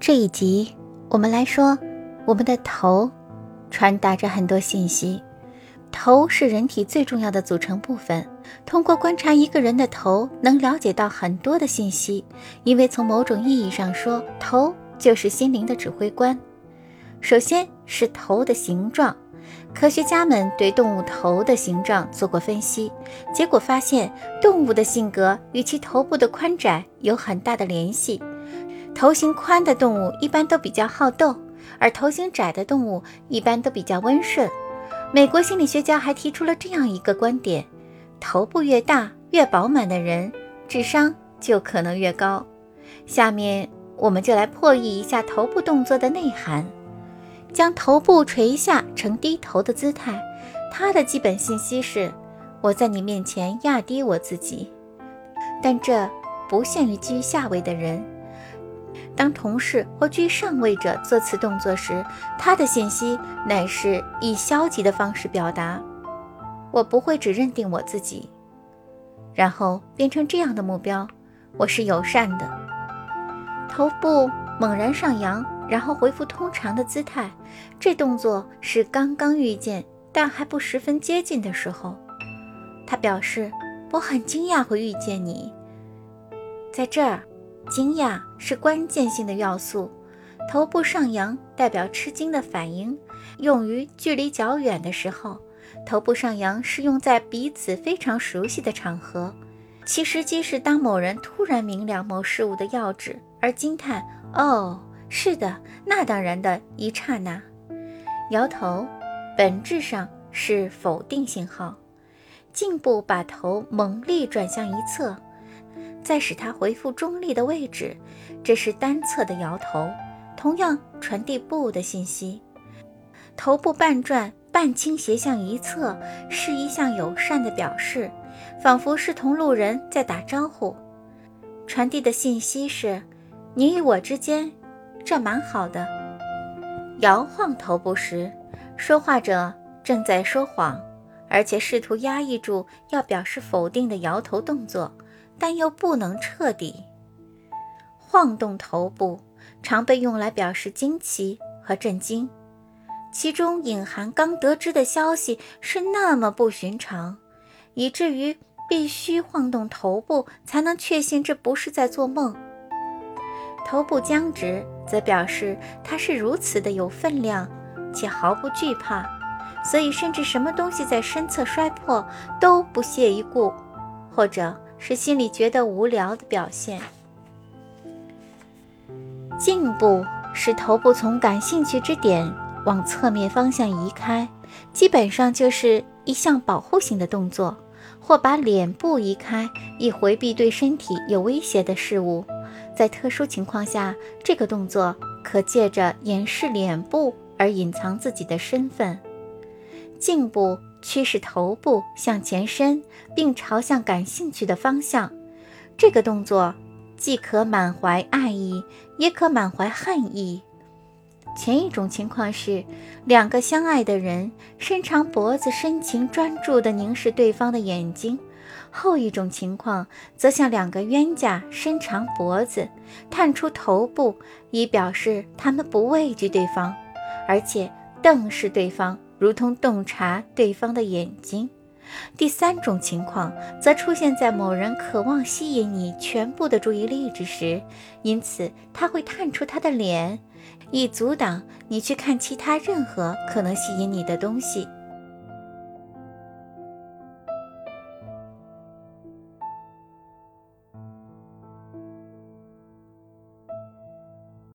这一集我们来说，我们的头传达着很多信息。头是人体最重要的组成部分。通过观察一个人的头，能了解到很多的信息。因为从某种意义上说，头就是心灵的指挥官。首先是头的形状，科学家们对动物头的形状做过分析，结果发现动物的性格与其头部的宽窄有很大的联系。头型宽的动物一般都比较好斗，而头型窄的动物一般都比较温顺。美国心理学家还提出了这样一个观点：头部越大、越饱满的人，智商就可能越高。下面我们就来破译一下头部动作的内涵。将头部垂下呈低头的姿态，它的基本信息是：我在你面前压低我自己。但这不限于居下位的人。当同事或居上位者做此动作时，他的信息乃是以消极的方式表达：我不会只认定我自己，然后变成这样的目标：我是友善的。头部猛然上扬。然后恢复通常的姿态，这动作是刚刚遇见但还不十分接近的时候。他表示：“我很惊讶会遇见你。”在这儿，惊讶是关键性的要素。头部上扬代表吃惊的反应，用于距离较远的时候。头部上扬是用在彼此非常熟悉的场合，其实际是当某人突然明了某事物的要旨而惊叹：“哦。”是的，那当然的一刹那，摇头本质上是否定信号。颈部把头猛力转向一侧，再使它回复中立的位置，这是单侧的摇头，同样传递不的信息。头部半转半倾斜向一侧，是一项友善的表示，仿佛是同路人在打招呼。传递的信息是：你与我之间。这蛮好的。摇晃头部时，说话者正在说谎，而且试图压抑住要表示否定的摇头动作，但又不能彻底。晃动头部常被用来表示惊奇和震惊，其中隐含刚得知的消息是那么不寻常，以至于必须晃动头部才能确信这不是在做梦。头部僵直。则表示他是如此的有分量，且毫不惧怕，所以甚至什么东西在身侧摔破都不屑一顾，或者是心里觉得无聊的表现。颈部使头部从感兴趣之点往侧面方向移开，基本上就是一项保护性的动作，或把脸部移开以回避对身体有威胁的事物。在特殊情况下，这个动作可借着掩饰脸部而隐藏自己的身份。颈部驱使头部向前伸，并朝向感兴趣的方向。这个动作既可满怀爱意，也可满怀恨意。前一种情况是两个相爱的人伸长脖子，深情专注地凝视对方的眼睛。后一种情况，则像两个冤家伸长脖子，探出头部，以表示他们不畏惧对方，而且瞪视对方，如同洞察对方的眼睛。第三种情况，则出现在某人渴望吸引你全部的注意力之时，因此他会探出他的脸，以阻挡你去看其他任何可能吸引你的东西。